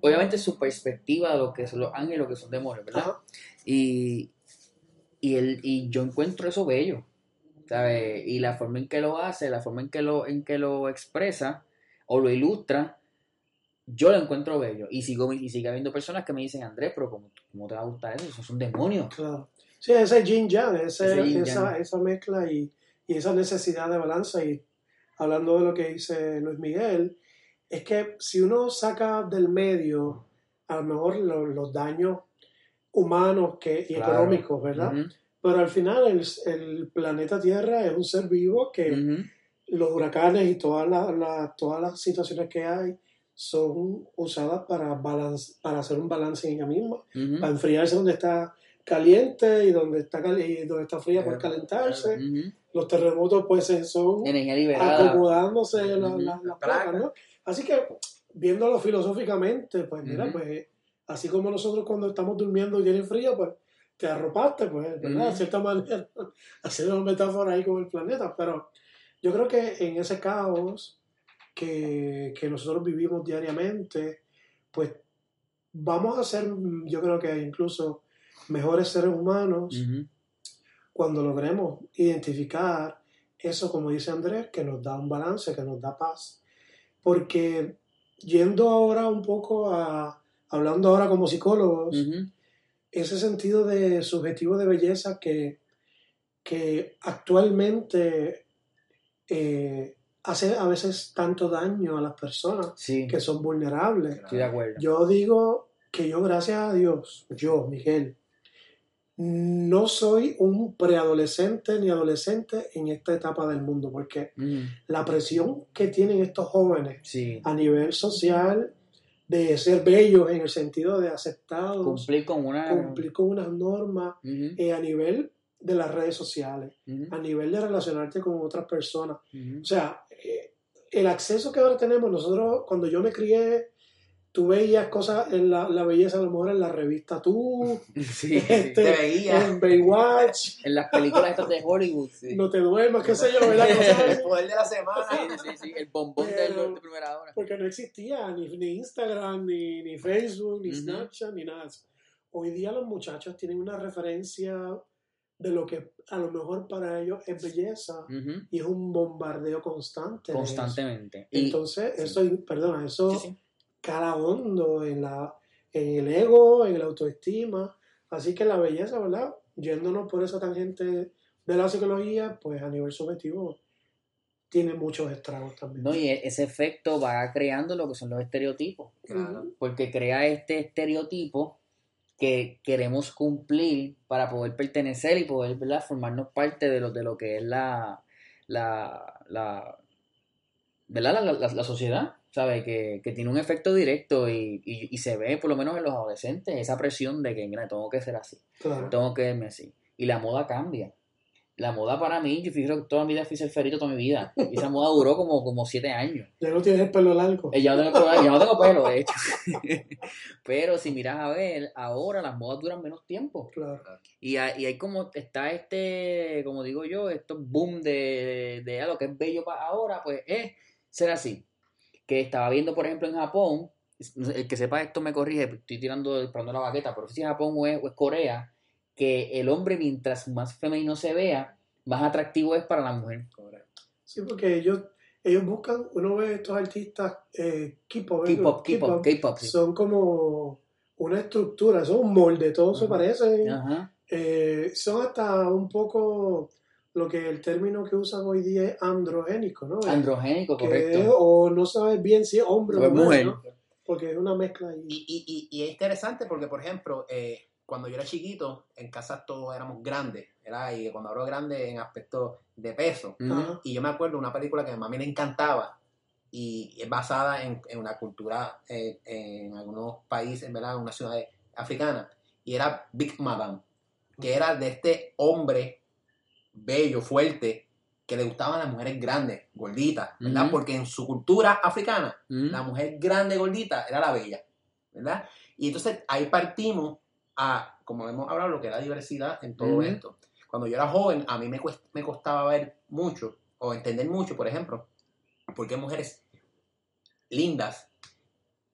Obviamente su perspectiva de lo que son los ángeles y lo que son demonios, ¿verdad? Ajá. Y, y, él, y yo encuentro eso bello, ¿sabes? Y la forma en que lo hace, la forma en que lo, en que lo expresa o lo ilustra, yo lo encuentro bello. Y, sigo, y sigue habiendo personas que me dicen, Andrés, pero ¿cómo, cómo te va a gustar eso? Esos son demonios. Claro. Sí, ese yin yang, ese- Ese esa, esa mezcla y, y esa necesidad de balanza. Y hablando de lo que dice Luis Miguel, es que si uno saca del medio a lo mejor lo- los daños humanos que, y Claro. económicos, ¿verdad? Ujú, Pero al final el, el planeta Tierra es un ser vivo que ujú. los huracanes y todas las, las- todas las situaciones que hay son usadas para, balance, para hacer un balance en ella misma Ujú, para enfriarse donde está caliente y donde está, cali- y donde está fría por Eh, calentarse. Los terremotos pues son acomodándose la- Ujú. la- las Placas. placas, ¿no? Así que, viéndolo filosóficamente, pues mira, pues así como nosotros cuando estamos durmiendo y tiene frío, pues te arropaste, pues, ¿verdad? De cierta manera, haciendo una metáfora ahí con el planeta. Pero yo creo que en ese caos que, que nosotros vivimos diariamente, pues vamos a ser, yo creo que incluso mejores seres humanos cuando logremos identificar eso, como dice Andrés, que nos da un balance, que nos da paz. Porque yendo ahora un poco a, hablando ahora como psicólogos, ese sentido de subjetivo de belleza que, que actualmente eh, hace a veces tanto daño a las personas Sí, que son vulnerables. estoy de acuerdo. Yo digo que yo, gracias a Dios, yo, Miguel, no soy un preadolescente ni adolescente en esta etapa del mundo, porque Ujú. la presión que tienen estos jóvenes Sí, a nivel social de ser bellos en el sentido de aceptados, cumplir con una... cumplir con unas normas eh, a nivel de las redes sociales, a nivel de relacionarte con otras personas. O sea, eh, el acceso que ahora tenemos, nosotros, cuando yo me crié, tú veías cosas en la, la belleza, a lo mejor en la revista Tú, Sí, este, Te veía. en Baywatch, En las películas estas de Hollywood, sí. No te duermas, qué sé yo, ¿verdad? Cosas El poder de la semana. Sí, sí, sí, el bombón de, Pero- de primera hora. Porque no existía ni, ni Instagram, ni, ni Facebook, ni. Snapchat, ni nada. Hoy día los muchachos tienen una referencia de lo que a lo mejor para ellos es belleza y es un bombardeo constante. Constantemente. Y, Entonces, sí. eso, perdona, eso sí, sí. Cala hondo en, la, en el ego, en la autoestima. Así que la belleza, ¿verdad? Yéndonos por esa tangente de la psicología, pues a nivel subjetivo tiene muchos estragos también. No, y e- ese efecto va creando lo que son los estereotipos. Claro. Porque crea este estereotipo que queremos cumplir para poder pertenecer y poder ¿verdad? formarnos parte de lo, de lo que es la, la, la, ¿verdad? la, la- la sociedad. ¿Sabe? Que, que tiene un efecto directo y, y- y se ve, por lo menos en los adolescentes, esa presión de que, mira, tengo que ser así. Claro. tengo que verme así. Y la moda cambia. La moda para mí, yo fíjate que toda mi vida fui ferito toda mi vida. Y esa moda duró como, como siete años. Ya no tienes el pelo largo. Eh, Ya no tengo, ya no tengo pelo, de hecho. Pero si miras a ver, ahora las modas duran menos tiempo. Claro. Y hay, y hay como, está este, como digo yo, estos boom de, de, ah, lo que es bello para ahora, pues es ser así. Que estaba viendo, por ejemplo, en Japón, el que sepa esto me corrige, estoy tirando, disparando la baqueta, pero si es Japón o es, o es Corea, que el hombre mientras más femenino se vea, más atractivo es para la mujer. Sí, porque ellos, ellos buscan, uno ve estos artistas eh, K-pop. K-pop, K-pop, K-pop, sí. son como una estructura, son un molde, todo se Ajá. parece. Ajá. Eh, son hasta un poco lo que el término que usan hoy día es androgénico, ¿no? Androgénico, Que- correcto. o no sabes bien si es hombre O mujer, mujer. ¿no? Porque es una mezcla ahí. Y, y, y, y es interesante porque, por ejemplo, eh, cuando yo era chiquito, en casa todos éramos grandes, ¿verdad? Y cuando hablo grande en aspecto de peso. Y yo me acuerdo de una película que a mi mami le encantaba y es basada en, en una cultura eh, en algunos países, ¿verdad? En una ciudad africana. Y era Big Madame, que era de este hombre bello, fuerte, que le gustaban las mujeres grandes, gorditas, ¿verdad? Porque en su cultura africana, la mujer grande, gordita, era la bella, ¿verdad? Y entonces ahí partimos a, como hemos hablado, lo que era diversidad en todo Ujú. esto. Cuando yo era joven, a mí me, cuest- me costaba ver mucho, o entender mucho, por ejemplo, por qué mujeres lindas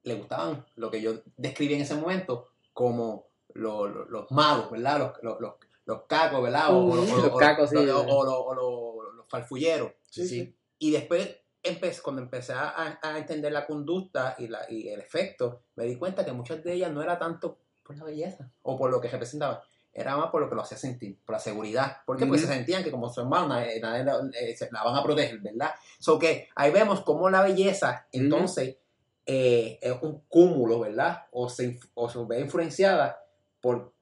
le gustaban lo que yo describí en ese momento como lo- lo- los magos, ¿verdad? Los, los, los, cacos, ¿verdad? O, o- o- Los cacos, sí. o- los farfulleros. Sí, Sí. Y después, empecé, cuando empecé a, a entender la conducta y, la, y el efecto, me di cuenta que muchas de ellas no era tanto por la belleza o por lo que representaban, era más por lo que lo hacía sentir, por la seguridad. Porque pues se sentían que como su hermana, eh, la, eh, se la van a proteger, ¿verdad? So que ahí vemos cómo la belleza, entonces, eh, es un cúmulo, ¿verdad? O se, o se ve influenciada por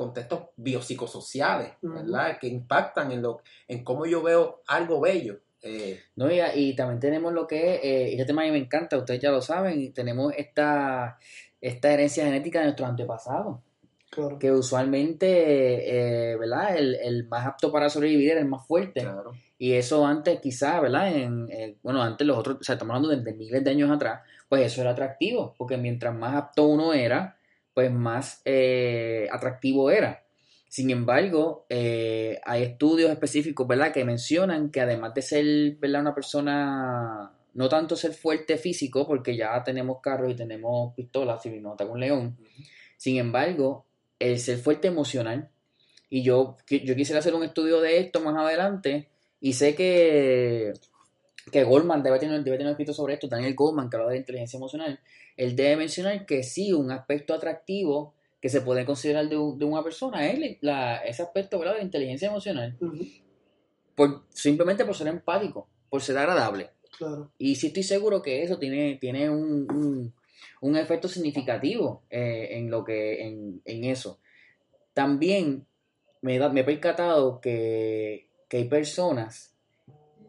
contextos biopsicosociales, ¿verdad? Que impactan en, lo, en cómo yo veo algo bello. Eh, No, y, y también tenemos lo que es, eh, este tema a mí me encanta, ustedes ya lo saben, y tenemos esta, esta herencia genética de nuestros antepasados. Claro. que usualmente, eh, ¿verdad? El, el más apto para sobrevivir era el más fuerte. Claro. Y eso antes, quizás, ¿verdad? En, en- bueno, antes los otros, o sea, estamos hablando de, de miles de años atrás, pues eso era atractivo, porque mientras más apto uno era, pues más eh, atractivo era. Sin embargo, eh, hay estudios específicos, ¿verdad? Que mencionan que además de ser, ¿verdad? Una persona, no tanto ser fuerte físico, porque ya tenemos carros y tenemos pistolas si nos ataca un león, sin embargo, el ser fuerte emocional, y yo, yo quisiera hacer un estudio de esto más adelante, y sé que, que Goldman debe tener, debe tener escrito sobre esto, Daniel Goldman, que habla de inteligencia emocional, él debe mencionar que sí, un aspecto atractivo que se puede considerar de, de una persona es la- ese aspecto ¿verdad? de la inteligencia emocional, por, simplemente por ser empático, por ser agradable. Claro. Y sí estoy seguro que eso tiene, tiene un, un- un efecto significativo eh, en lo que en, en eso. También me, da- me he percatado que, que hay personas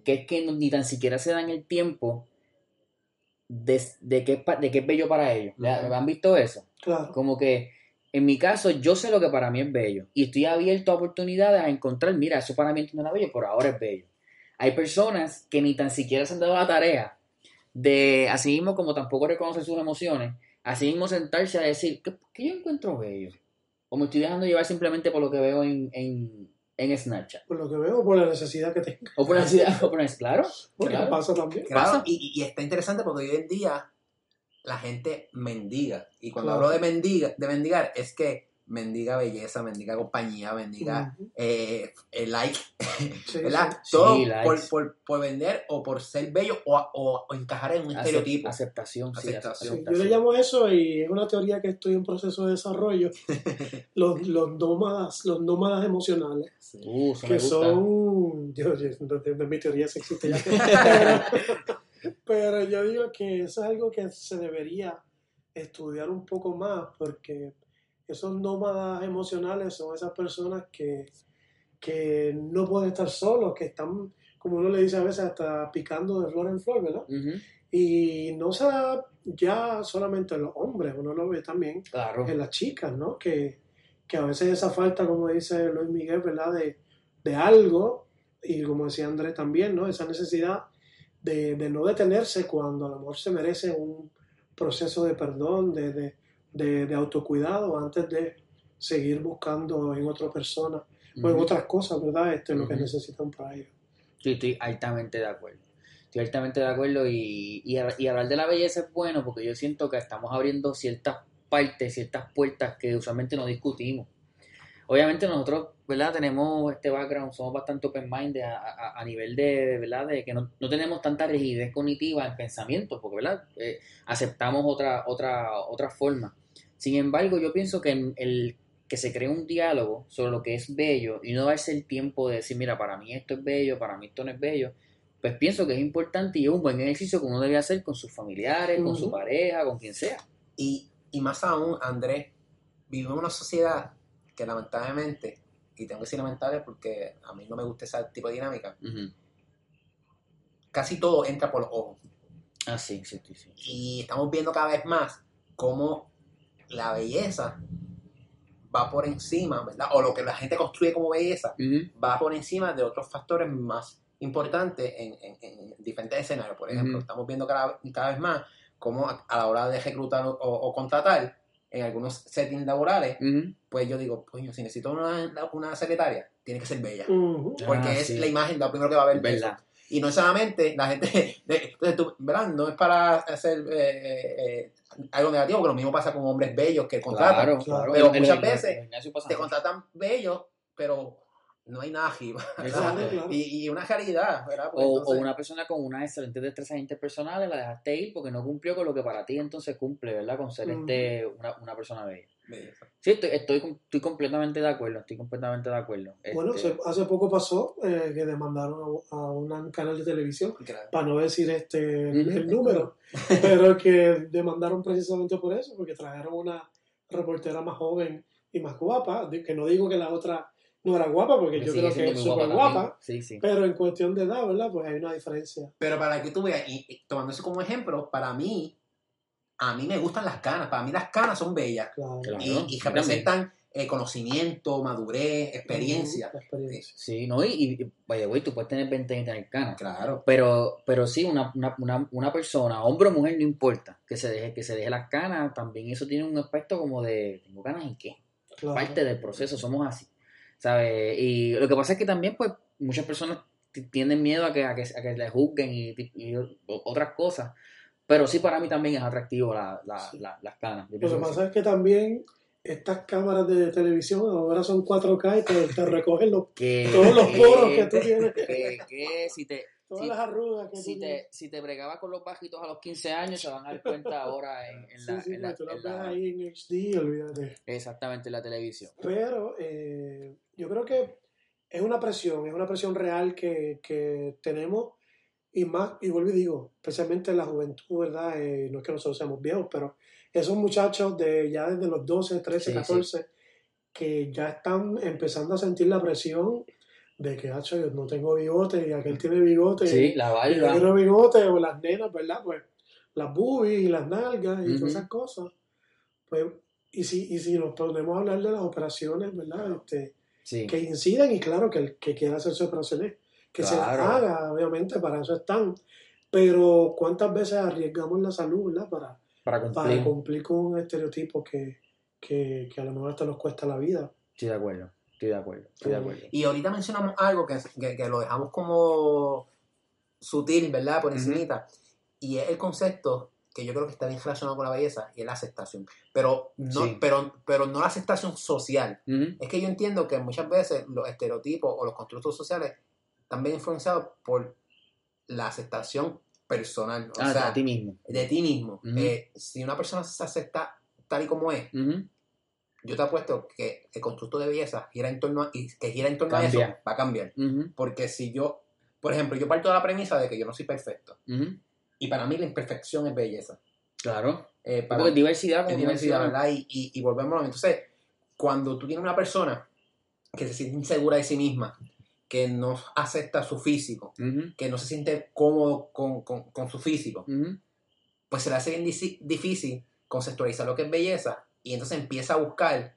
que es que ni tan siquiera se dan el tiempo de, de, que, de que es bello para ellos. Ujú. ¿Han visto eso? Claro. Como que en mi caso yo sé lo que para mí es bello y estoy abierto a oportunidades a encontrar, mira, eso para mí no era bello, pero ahora es bello. Hay personas que ni tan siquiera se han dado la tarea de, así mismo como tampoco reconocen sus emociones, así mismo sentarse a decir, ¿qué, qué yo encuentro bello? O me estoy dejando llevar simplemente por lo que veo en, en, en Snapchat. Por lo que veo, por la necesidad que tenga. O por la ansiedad, o por la- claro. Porque Claro. pasa también. Claro, Pasa. y, y- y está interesante porque hoy en día la gente mendiga. Y cuando Claro. hablo de mendiga, de mendigar, es que mendiga belleza, mendiga compañía, mendiga Ujú, eh, eh, like, sí, ¿verdad? Sí, Todo likes. por, por, por vender o por ser bello o, o- o encajar en un Acep- Aestereotipo. Aceptación, sí, Aceptación. Sí, yo le llamo eso y es una teoría que estoy en proceso de desarrollo. los, los nómadas, los nómadas emocionales, Uh, que son, yo, yo- de, de mi teoría se existe ya, pero, pero yo digo que eso es algo que se debería estudiar un poco más porque esos nómadas emocionales son esas personas que, que no pueden estar solos, que están, como uno le dice a veces, hasta picando de flor en flor, ¿verdad? Y no se da ya solamente en los hombres, uno lo ve también Claro. en las chicas, ¿no? Que, que a veces esa falta, como dice Luis Miguel, ¿verdad? De, de algo, y como decía Andrés también, ¿no? Esa necesidad de, de no detenerse cuando a lo mejor se merece un proceso de perdón, de, de, de, de autocuidado, antes de seguir buscando en otra persona o en otras cosas, ¿verdad? Este, lo que necesitan para ellos. Sí, estoy altamente de acuerdo. Estoy altamente de acuerdo y, y, y hablar de la belleza es bueno porque yo siento que estamos abriendo ciertas partes, ciertas puertas que usualmente no discutimos. Obviamente nosotros, ¿verdad? Tenemos este background, somos bastante open-minded a, a- a nivel de, ¿verdad? De que no, no tenemos tanta rigidez cognitiva en pensamientos, porque, ¿verdad? Eh, aceptamos otra, otra, otra forma. Sin embargo, yo pienso que en el que se cree un diálogo sobre lo que es bello y no darse el tiempo de decir, mira, para mí esto es bello, para mí esto no es bello, pues pienso que es importante y es un buen ejercicio que uno debe hacer con sus familiares, con su pareja, con quien sea. Y, y más aún, Andrés, vivimos en una sociedad que lamentablemente, y tengo que decir lamentable porque a mí no me gusta ese tipo de dinámica, casi todo entra por los ojos. Ah, sí, sí, sí. sí. Y estamos viendo cada vez más cómo la belleza va por encima, ¿verdad? O lo que la gente construye como belleza va por encima de otros factores más importantes en, en- en diferentes escenarios. Por ejemplo, estamos viendo cada, cada vez más cómo a, a la hora de reclutar o, o contratar en algunos settings laborales, pues yo digo, coño, si necesito una, una secretaria, tiene que ser bella. Porque Ah, es sí. la imagen, lo primero que va a ver. ¿Verdad? Y no solamente la gente, de- entonces tú, ¿verdad? No es para hacer eh, eh, algo negativo, que lo mismo pasa con hombres bellos que contratan. Claro, Claro. Pero muchas veces Te contratan bellos, pero no hay nada arriba. Exacto. Claro. Y, y una caridad, ¿verdad? Pues O, entonces- o una persona con unas excelentes destrezas interpersonales la dejaste ir porque no cumplió con lo que para ti entonces cumple, ¿verdad? Con ser este, una, una persona bella. Belleza. Sí, estoy, estoy, estoy completamente de acuerdo, estoy completamente de acuerdo. Bueno, Este, hace, poco pasó eh, que demandaron a, a un canal de televisión, Claro. para no decir este el, número, pero que demandaron precisamente por eso, porque trajeron una reportera más joven y más guapa, que no digo que la otra no era guapa, porque yo creo que es súper guapa, Sí, sí. pero en cuestión de edad, ¿verdad? Pues hay una diferencia. Pero para que tú veas, y, y tomando eso como ejemplo, para mí, a mí me gustan las canas. Para mí las canas son bellas. Claro. Claro. y, representan eh, conocimiento, madurez, experiencia. La experiencia. Sí, no, y, y vaya, güey, tú puedes tener 20 años y tener canas. Claro. Pero, pero sí, una, una, una, una persona, hombre o mujer, no importa, que se deje, que se deje las canas, también eso tiene un aspecto como de, ¿tengo canas en qué? Claro. Parte del proceso, somos así, ¿sabes? Y lo que pasa es que también, pues, muchas personas tienen miedo a que, a que, a que le juzguen y, otras cosas, pero sí para mí también es atractivo la, la, Sí. la- las canas. Lo que pasa es que también estas cámaras de televisión ahora son 4K y te, te recogen los, todos los poros que tú tienes, que, que si te, todas si- las arrugas que si te, si te bregabas con los bajitos a los 15 años, se van a dar cuenta ahora en, en la, sí, en la- tú las en ves la- ahí en HD, olvídate. exactamente en la televisión. Pero eh, yo creo que es una presión, es una presión real que, que tenemos y más, y vuelvo y digo, especialmente en la juventud, ¿verdad? Eh, no es que nosotros seamos viejos, pero esos muchachos de ya desde los 12, 13, Sí, 14, que ya están empezando a sentir la presión de que, hacho, yo no tengo bigote y aquel tiene bigote. Sí, la y yo barba. quiero bigote, o las nenas, ¿verdad? Pues las boobies y las nalgas y Ujú. todas esas cosas. Pues, y si, y si nos ponemos a hablar de las operaciones, ¿verdad? Este, Sí. que inciden y claro que el que quiera hacerse operaciones, que se las Claro. haga, obviamente, para eso están. Pero ¿cuántas veces arriesgamos la salud, ¿verdad? Para, Para para cumplir. cumplir con un estereotipo que, que, que a lo mejor hasta nos cuesta la vida. Estoy de acuerdo. Estoy de acuerdo. Estoy de acuerdo. Y ahorita mencionamos algo que, que, que lo dejamos como sutil, ¿verdad? Por encimita. Y es el concepto que yo creo que está bien relacionado con la belleza y es la aceptación. Pero no, Sí. pero, pero no la aceptación social. Es que yo entiendo que muchas veces los estereotipos o los constructos sociales están bien influenciados por la aceptación personal. O Ah, sea, a ti mismo. de ti mismo. Eh, si una persona se acepta tal y como es. Yo te apuesto que el constructo de belleza gira en torno a, y que gira en torno a eso, va a cambiar. Porque si yo, por ejemplo, yo parto de la premisa de que yo no soy perfecto. Y para mí la imperfección es belleza. Claro. Eh, para Porque es diversidad, es diversidad. ¿verdad? Y, y, y volvemos a lo mismo. Entonces, cuando tú tienes una persona que se siente insegura de sí misma, que no acepta su físico, que no se siente cómodo con, con- con su físico, pues se le hace bien difícil conceptualizar lo que es belleza y entonces empieza a buscar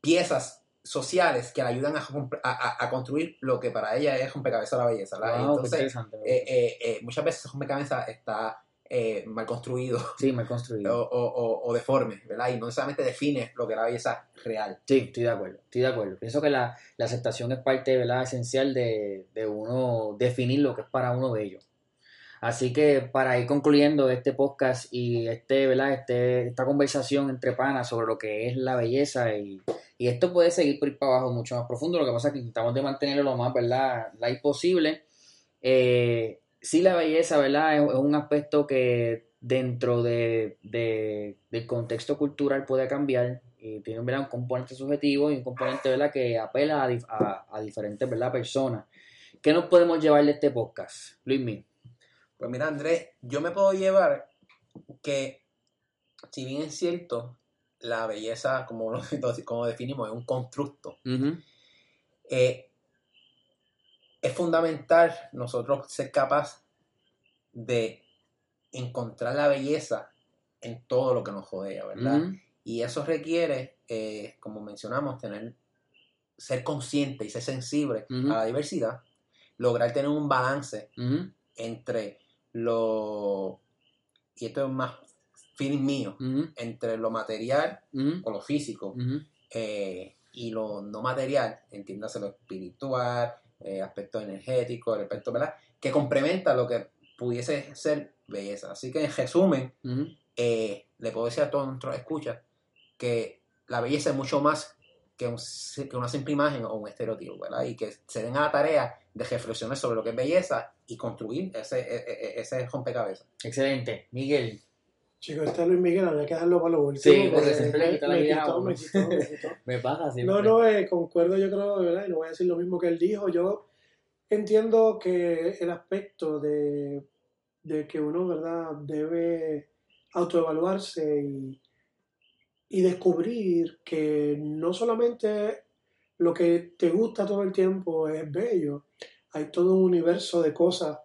piezas sociales que le ayudan a, a- a- construir lo que para ella es rompecabezas la belleza. Wow, entonces, eh, eh, eh, muchas veces rompecabezas está eh, mal construido sí, mal o, construido. o- o- o deforme, ¿verdad? Y no necesariamente define lo que es la belleza real. Sí, estoy de acuerdo, estoy de acuerdo. Pienso que la, la aceptación es parte ¿verdad? esencial de, de uno definir lo que es para uno bello. Así que para ir concluyendo este podcast y este, ¿verdad? Este, esta conversación entre panas sobre lo que es la belleza y, esto puede seguir por ir para abajo mucho más profundo, lo que pasa es que intentamos de mantenerlo lo más ¿verdad? light posible. Eh, sí, la belleza ¿verdad? Es, un aspecto que dentro de, de- del contexto cultural puede cambiar y tiene ¿verdad? un componente subjetivo y un componente ¿verdad? que apela a, dif- a- a diferentes ¿verdad? personas. ¿Qué nos podemos llevar de este podcast, Luismi? Pues mira, Andrés, yo me puedo llevar que, si bien es cierto, la belleza, como, lo- como definimos, es un constructo, eh, es fundamental nosotros ser capaz de encontrar la belleza en todo lo que nos rodea, ¿verdad? Y eso requiere, eh, como mencionamos, tener, ser consciente y ser sensible a la diversidad, lograr tener un balance entre lo, y esto es más feeling mío, entre lo material o lo físico eh, y lo no material, entiéndase lo espiritual, eh, aspecto energético, el aspecto, ¿verdad? Que complementa lo que pudiese ser belleza. Así que en resumen, eh, le puedo decir a todos nuestros escuchas que la belleza es mucho más que, un- que una simple imagen o un estereotipo, ¿verdad? Y que se den a la tarea de reflexionar sobre lo que es belleza y construir ese, e- e- ese rompecabezas. Excelente. Miguel. Chicos, este Luis Miguel había que dejarlo para lo último. Sí, porque siempre le me, quita la me idea a quitó, uno. me quitó, me quitó. Me pasa siempre. No, no, eh, concuerdo yo creo, ¿verdad? Y no voy a decir lo mismo que él dijo. Yo entiendo que el aspecto de, de que uno, ¿verdad? Debe autoevaluarse y, y descubrir que no solamente lo que te gusta todo el tiempo es bello, hay todo un universo de cosas.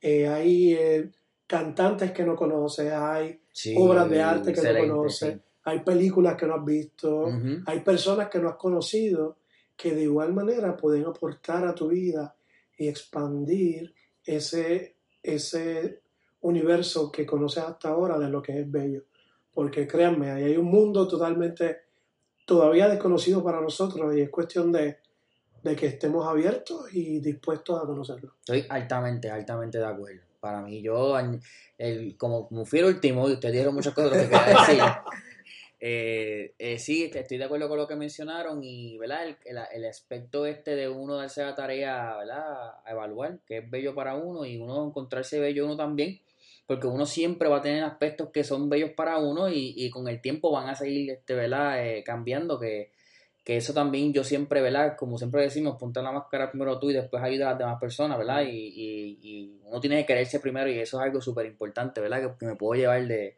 Eh, hay eh, cantantes que no conoces, hay Sí, obras de arte que no conoces. sí. hay películas que no has visto, hay personas que no has conocido que de igual manera pueden aportar a tu vida y expandir ese, ese universo que conoces hasta ahora de lo que es bello. Porque créanme, ahí hay un mundo totalmente todavía desconocido para nosotros y es cuestión de, de que estemos abiertos y dispuestos a conocerlo. Estoy altamente, altamente de acuerdo. Para mí, yo, el, como, como fui el último, y ustedes dijeron muchas cosas que quería decir. eh, eh, sí, estoy de acuerdo con lo que mencionaron y, ¿verdad? El, el, el aspecto este de uno darse la tarea, ¿verdad? A evaluar, que es bello para uno y uno encontrarse bello uno también, porque uno siempre va a tener aspectos que son bellos para uno y, y con el tiempo van a seguir, este, ¿verdad? Eh, cambiando, que, que eso también yo siempre, ¿verdad? Como siempre decimos, ponte la máscara primero tú y después ayuda a las demás personas, ¿verdad? Y, y, y uno tiene que quererse primero y eso es algo súper importante, ¿verdad? Que, me puedo llevar de,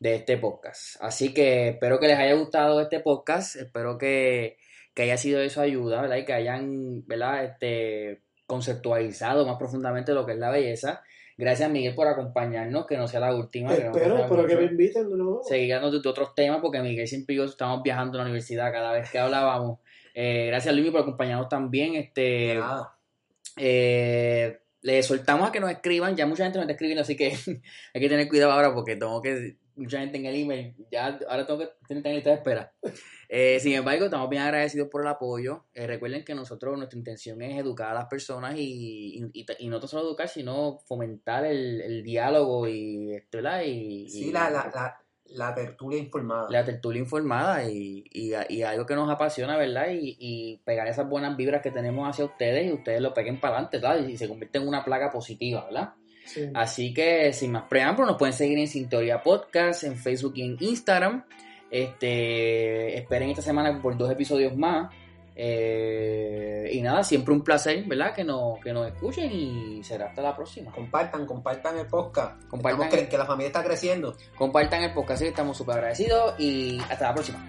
de este podcast. Así que espero que les haya gustado este podcast, espero que, que haya sido de su ayuda, ¿verdad? Y que hayan, ¿verdad? Este, conceptualizado más profundamente lo que es la belleza. Gracias Miguel por acompañarnos, que no sea la última. que Espero, espero que me inviten de nuevo. seguir hablando de, de otros temas porque Miguel siempre y yo estamos viajando a la universidad cada vez que hablábamos. Eh, gracias Luis por acompañarnos también. Este, eh, le soltamos a que nos escriban, ya mucha gente nos está escribiendo, así que hay que tener cuidado ahora porque tengo que, mucha gente en el email, ya ahora tengo que tener en lista de espera. Eh, sin embargo, estamos bien agradecidos por el apoyo. Eh, recuerden que nosotros, nuestra intención es educar a las personas y, y, y- no solo educar, sino fomentar el, el diálogo y, este, ¿verdad? y, Sí, y- la, la, la, la tertulia informada. la tertulia informada y, y, y algo que nos apasiona, ¿verdad? Y, y pegar esas buenas vibras que tenemos hacia ustedes y ustedes lo peguen para adelante, ¿verdad? Y se convierte en una plaga positiva, ¿verdad? Sí. Así que, sin más preámbulos, nos pueden seguir en Sintoría Podcast, en Facebook y en Instagram. Este, esperen esta semana por dos episodios más. Eh, y nada, siempre un placer, ¿verdad? Que nos, que nos escuchen y será hasta la próxima. Compartan, compartan el podcast. Compartan Estamos el- que la familia está creciendo. Compartan el podcast, estamos súper agradecidos y hasta la próxima.